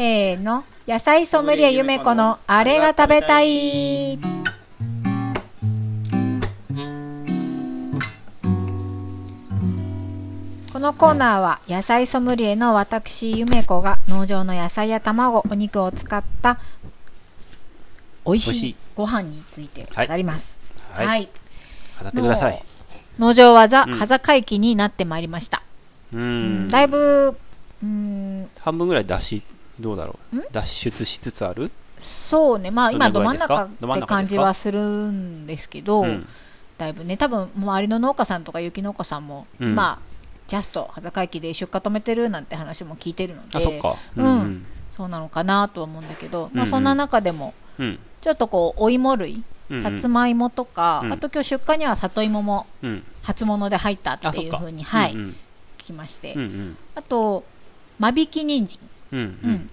せーの。野菜ソムリエゆめこのあれが食べたい。このコーナーは野菜ソムリエの私ゆめこが農場の野菜や卵お肉を使った美味しいご飯について語ります。はい。はい。語ってください。農場はザ・うん。羽坂期になってまいりました、ううん。ん。だいぶうん。半分ぐらい脱し、どうだろう？脱出しつつある？そうねまあ今ど真ん中って感じはするんですけど、うん。だいぶね多分周りの農家さんとか雪農家さんも、うん今ジャスト羽坂駅で出荷止めてるなんて話も聞いてるので。ううんん。そうなのかなとは思うんだけど、まあ、うんうんそんな中でもうん。ちょっとこうお芋類うん。さつまいもとか、うんあと今日出荷には里芋もうん。初物で入ったっ。ていうふうにはい、うん聞きまして、うん。うん。あと間引き人参、うん。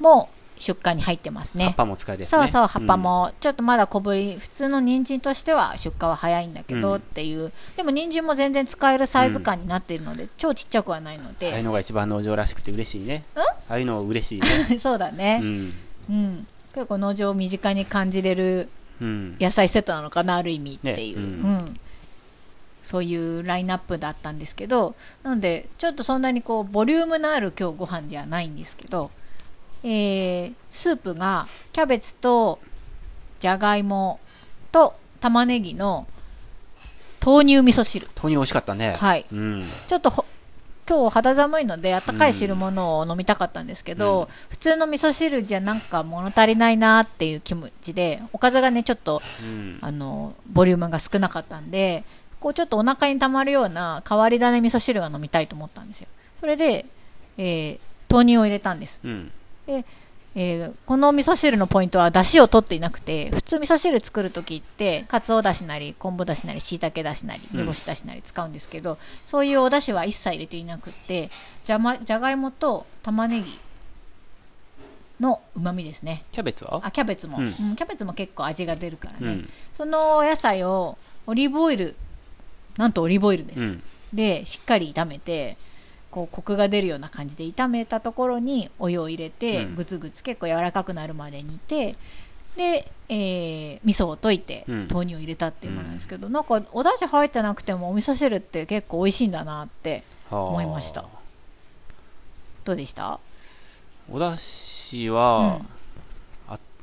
う出荷に入ってますね葉っぱも使いですね。そうそう葉っぱもちょっとまだ小ぶり、普通の人参としては出荷は早いんだけどうんっていう、でも人参も全然使えるサイズ感になっているので、超ちっちゃくはないのうん。ああいうで、のが一番農場らしくて嬉しいね。ああいうの嬉しいね。そうだうね、ん。うん結構農場を身近に感じれるうん。野菜セットなのかなある意味っていう、ねううんんそういうラインナップだったんですけどなのでちょっとそんなにこうボリュームのある今日ご飯ではないんですけど、えースープがキャベツとじゃがいもと玉ねぎの豆乳味噌汁豆乳美味しかったね。はいうん。ちょっとほ今日肌寒いので温かい汁物を飲みたかったんですけど、うん普通の味噌汁じゃなんか物足りないなっていう気持ちでおかずがねちょっとうん。あのボリュームが少なかったんでこうちょっとお腹にたまるような変わり種味噌汁が飲みたいと思ったんですよ。それで、えー豆乳を入れたんです、うん。えーこの味噌汁のポイントは出汁を取っていなくて普通味噌汁作る時ってかつおだしなり昆布だしなりしいたけだしなりうん。煮干しだしなり使うんですけど、そういうおだしは一切入れていなくってじゃ,、ま、じゃがいもと玉ねぎのうまみですね。キャベツは？あキャベツも、うん。うんキャベツも結構味が出るからね、うん。そのお野菜をオリーブオイルなんとオリーブオイルです、うん。でしっかり炒めてこうコクが出るような感じで炒めたところにお湯を入れて、うん。ぐつぐつ結構柔らかくなるまで煮てで、えー味噌を溶いてうん。豆乳を入れたっていうものなんですけど、なんかお出汁入ってなくてもお味噌汁って結構美味しいんだなって思思いました。どうでした？お出汁は、うん。あ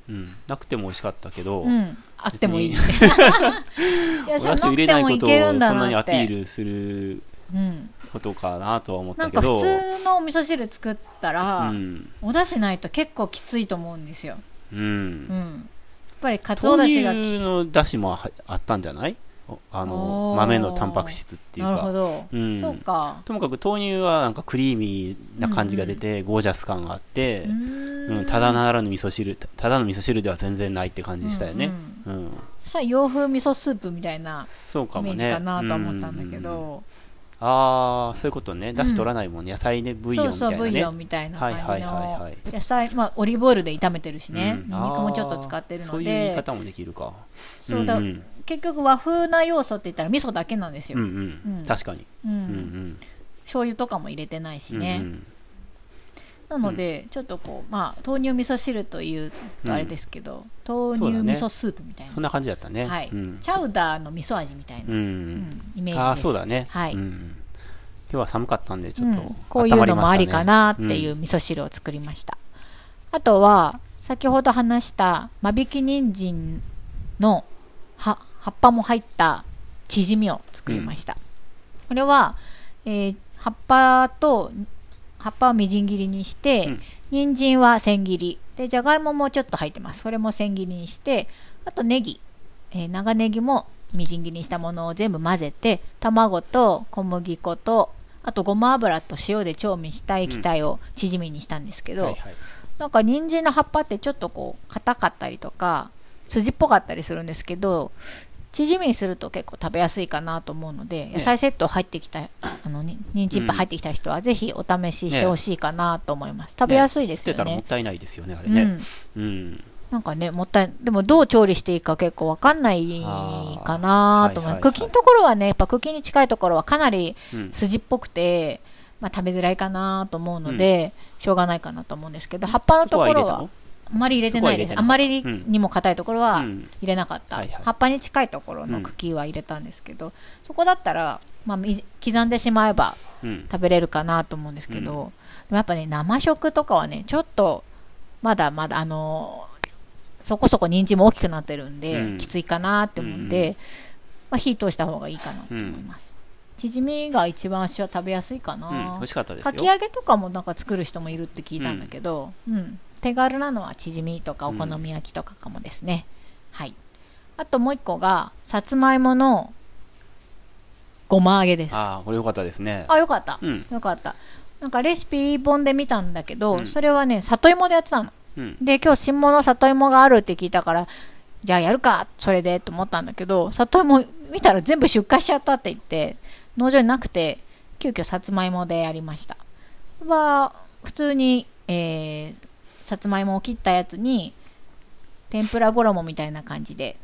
うん、なくても美味しかったけど、うん。あってもいい。お出汁入れないことをそんなにアピールするうん、ことかなとは思っなんかたけど普通のお味噌汁作ったら、うんお出汁ないと結構きついと思うんですよ、うん。うん、やっぱりかつおだしがきの出汁もはあったんじゃないおあの豆のタンパク質っていうか、ど、うん、そうか。ともかく豆乳はなんかクリーミーな感じが出て、ゴージャス感があってう、ん。ん、ただならぬ味噌汁たただの味噌汁では全然ないって感じしたよね、うんそしたら洋風味噌スープみたいなそうかもね。イメージかなと思ったんだけうん。ど、ああそういうことね。出汁取らないもんね、野菜ねブイヨンそうみたいなね。そうブイヨンみたいな感じはいはいはいはい。の野菜まあオリーブオイルで炒めてるしね、うん。ニンニクもちょっと使ってるのあーそういう言いで方もできるか。そうだ、んん。結局和風な要素って言ったら味噌だけなんですよ、うんううん。ん確かにうん。うんうん。醤油とかも入れてないしね、うんなので、ちょっとこうまあ豆乳味噌汁というとあれですけど、豆乳そうだね。味噌スープみたいな、そんな感じだったね。はい、うん。チャウダーの味噌味みたいな、ううんんイメージです。ああそうだね。はい。うん。今日は寒かったんでちょっとうん。こういうのもありかなっていうう味噌汁を作りました、あとは先ほど話した間引き人参の葉葉っぱも入ったチヂミを作りました、これは、えー葉っぱと葉っぱをみじん切りにして、うん。人参は千切り。でじゃがいももちょっと入ってます。それも千切りにしてあとネギ、えー長ネギもみじん切りにしたものを全部混ぜて卵と小麦粉とあとごま油と塩で調味した液体をチヂミにしたんですけど、はいはい。なんか人参の葉っぱってちょっとこう硬かったりとか筋っぽかったりするんですけどチヂミにすると結構食べやすいかなと思うので野菜セット入ってきた あのに人参いっぱい入ってきた人はぜひお試ししてほしいかなと思います、食べやすいですよ捨てたらもねったいないですよねあれね。うん、うん。なんかねもったいでもどう調理していいか結構わかんないかなと思う、はいはいはい。茎のところはねやっぱ茎に近いところはかなりうん。筋っぽくて、まあ、食べづらいかなと思うので、しょうがないかなと思うんですけど葉っぱのところはあんまり入れてないです。あんまりにも硬いところは入れなかった、はいはい、葉っぱに近いところの茎は入れたんですけど、そこだったら、まあ、刻んでしまえば食べれるかなと思うんですけど、やっぱね生食とかはねちょっとまだまだあのそこそこ人参も大きくなってるんで、うん、きついかなって思うんで、うん、まあ、火通した方がいいかなと思います、チヂミが一番私は食べやすいかな、美味しかったですかき揚げとかもなんか作る人もいるって聞いたんだけど、うん手軽なのはチヂミとかお好み焼きとかかもですね、はい。あともう一個がさつまいものごま揚げです。ああこれよかったですね。あよかった、よかった。なんかレシピ本で見たんだけど、それはね里芋でやってたの。で、今日新物里芋があるって聞いたから、じゃあやるか、それでと思ったんだけど、里芋見たら全部出荷しちゃったって言って、農場になくて、急遽さつまいもでやりました。は、普通に、えー、さつまいもを切ったやつに、天ぷら衣みたいな感じで、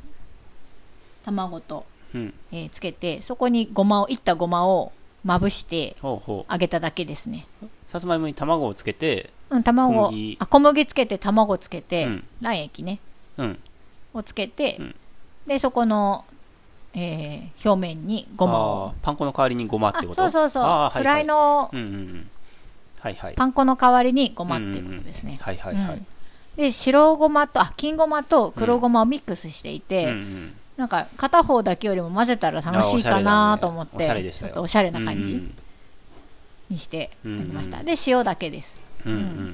卵と、うん、えー、つけて、そこにごまを、いったごまをまぶして揚げただけですね。さつまいもに卵をつけてうん卵小麦。あ小麦つけて卵つけて、うん、卵液ね、うん、をつけて、うん、でそこの、えー、表面にごまを。パン粉の代わりにごまってこと？そうそうそう、はいはい、フライの、うんうんうんはいはい、パン粉の代わりにごまっていうことですね、はいはいはい、で白ごまとあ金ごまと黒ごまをミックスしていて、うんうん。なんか片方だけよりも混ぜたら楽しいかなと思って、ね、ちょっとおしゃれな感じにしてありました、うんうん、で塩だけです、うんうん、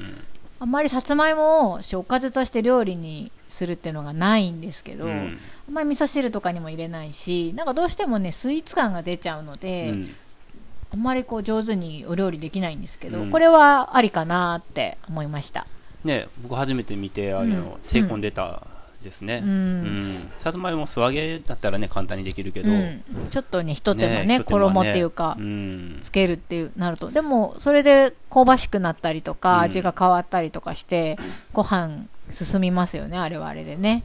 あんまりさつまいもをおかずとして料理にするっていうのがないんですけど、うん、あんまり味噌汁とかにも入れないしなんかどうしてもねスイーツ感が出ちゃうので、うん、あんまりこう上手にお料理できないんですけど、うん、これはありかなって思いました。ね僕初めて見てあの、手込んでたですね、うん、さつまいも素揚げだったらね簡単にできるけど、うん、ちょっとねひと手間ね、ね、衣っていうか、うん、つけるっていうなると。でもそれで香ばしくなったりとか、味が変わったりとかしてご飯進みますよねあれはあれでね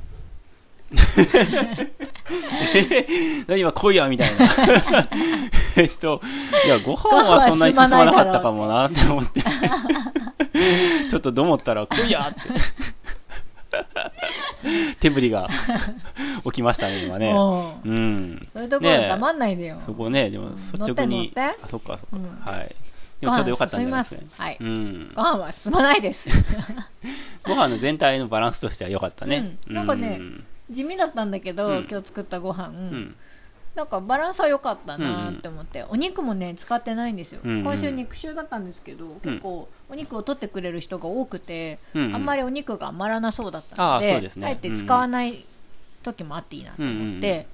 何今来いやみたいな えっといやご飯はそんなに進まなかったかもなって思って ちょっとどう思ったら来いやって手振りが起きましたね、今ね。うん。そういうところ黙んないでよ。そこね、でも率直に。あ、そっかそっか。はい。でもちょっと良かったんじゃないですか、はい。うん。ご飯は進まないです。ご飯の全体のバランスとしては良かったね。なんかね、地味だったんだけど、今日作ったご飯。なんかバランスは良かったなって思って、うん。うん、お肉もね使ってないんですよ、うん。うん、今週肉週だったんですけど、結構お肉を取ってくれる人が多くて、うんうん、あんまりお肉が余らなそうだったので、ね、あえて使わない時もあっていいなと思って、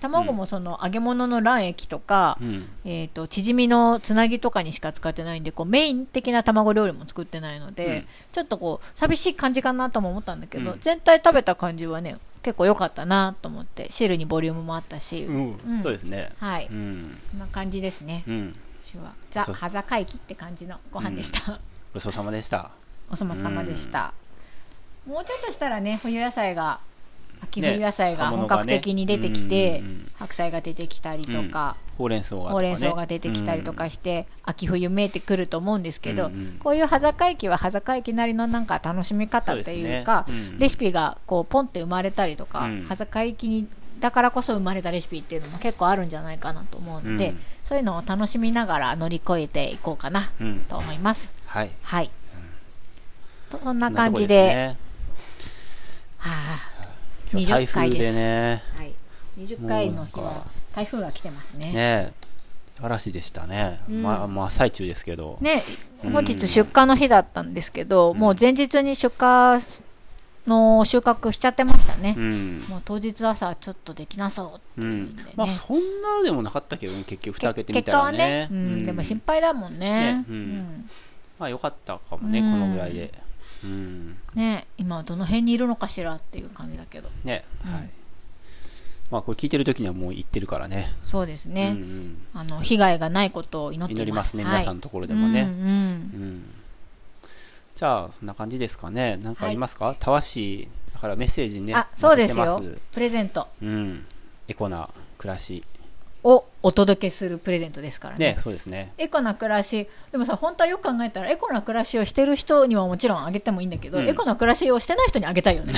卵もその揚げ物の卵液とか、うん、えーと、チヂミのつなぎとかにしか使ってないんでこうメイン的な卵料理も作ってないので、うん、ちょっとこう寂しい感じかなとも思ったんだけど、うん、全体食べた感じはね結構良かったなと思って汁にボリュームもあったし、うん。そうですね。はい、うん、こんな感じですね、うん、は。ザ・はざかいきって感じのご飯でした、ごちそうさまでした。お粗末様でした、もうちょっとしたらね冬野菜が秋冬野菜が本格的に出てきて、ね。白菜が出てきたりとか、ほうれん草が、出てきたりとかして、秋冬見えてくると思うんですけど、こういう端境期は端境期なりのなんか楽しみ方っていうか、レシピがこうポンって生まれたりとか、うん、端境期にだからこそ生まれたレシピっていうのも結構あるんじゃないかなと思うので、うん、そういうのを楽しみながら乗り越えていこうかなと思います。はい、はい、そんな感じで、20回です。ね、はい、20回の日は台風が来てますね。ね嵐でしたね、うん、まあ、まあ、最中ですけど、ね、本日出荷の日だったんですけど、うん、もう前日に出荷の収穫しちゃってましたね、うん、もう当日朝ちょっとできなそうっていうんで、ね、まあそんなでもなかったけど、ね、結局蓋開けてみたらね。ね、うん、でも心配だもんね。まあよかったかもね、このぐらいでうん、ね今どの辺にいるのかしらっていう感じだけど。ね、うん、はい。まあこれ聞いてる時にはもう行ってるからね。そうですね、うんうん、あの被害がないことを祈って祈りますね、はい、皆さんのところでもね、うん、うん、じゃあそんな感じですかね。何かありますか、はい、たわしだからメッセージねあそうですよ。プレゼント。うん。エコな暮らしをお届けするプレゼントですからねね、そうですね。エコな暮らしでもさ本当はよく考えたらエコな暮らしをしてる人にはもちろんあげてもいいんだけど、うんエコな暮らしをしてない人にあげたいよね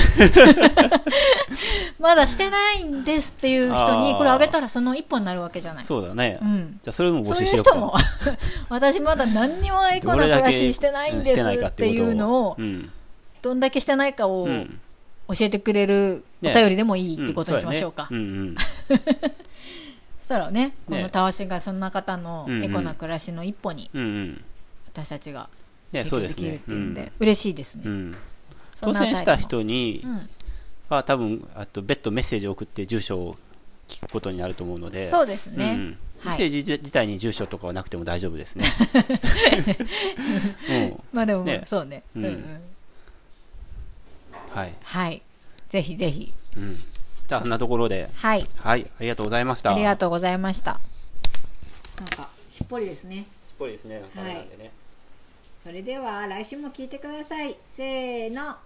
まだしてないんですっていう人にこれあげたらその一本になるわけじゃないそうだね。うんじゃあそれも募そう集しようか。いう人も 私まだ何にもエコな暮らししてないんですっていうのをうん。どんだけしてないかをうん。教えてくれるおね便りでもいいってことにしましょうか、んそやねうんうん。そしたらねこねのたわしがそんな方のエコな暮らしの一歩に。私たちができるっ。ていうんで、嬉しいですね、うん。当選した人にうんは多分、あと別途メッセージを送って住所を聞くことになると思うので。そうですね、うんメはいッセージ自体に住所とかはなくても大丈夫ですね。うん。まあでも、ねそうね、ううんんうん、はい。はいぜひぜひうん。じゃあ、そんなところで、はい。はい、ありがとうございました。ありがとうございました。なんかしっぽりですね。すごいですね。はい。それでは来週も聞いてください。せーの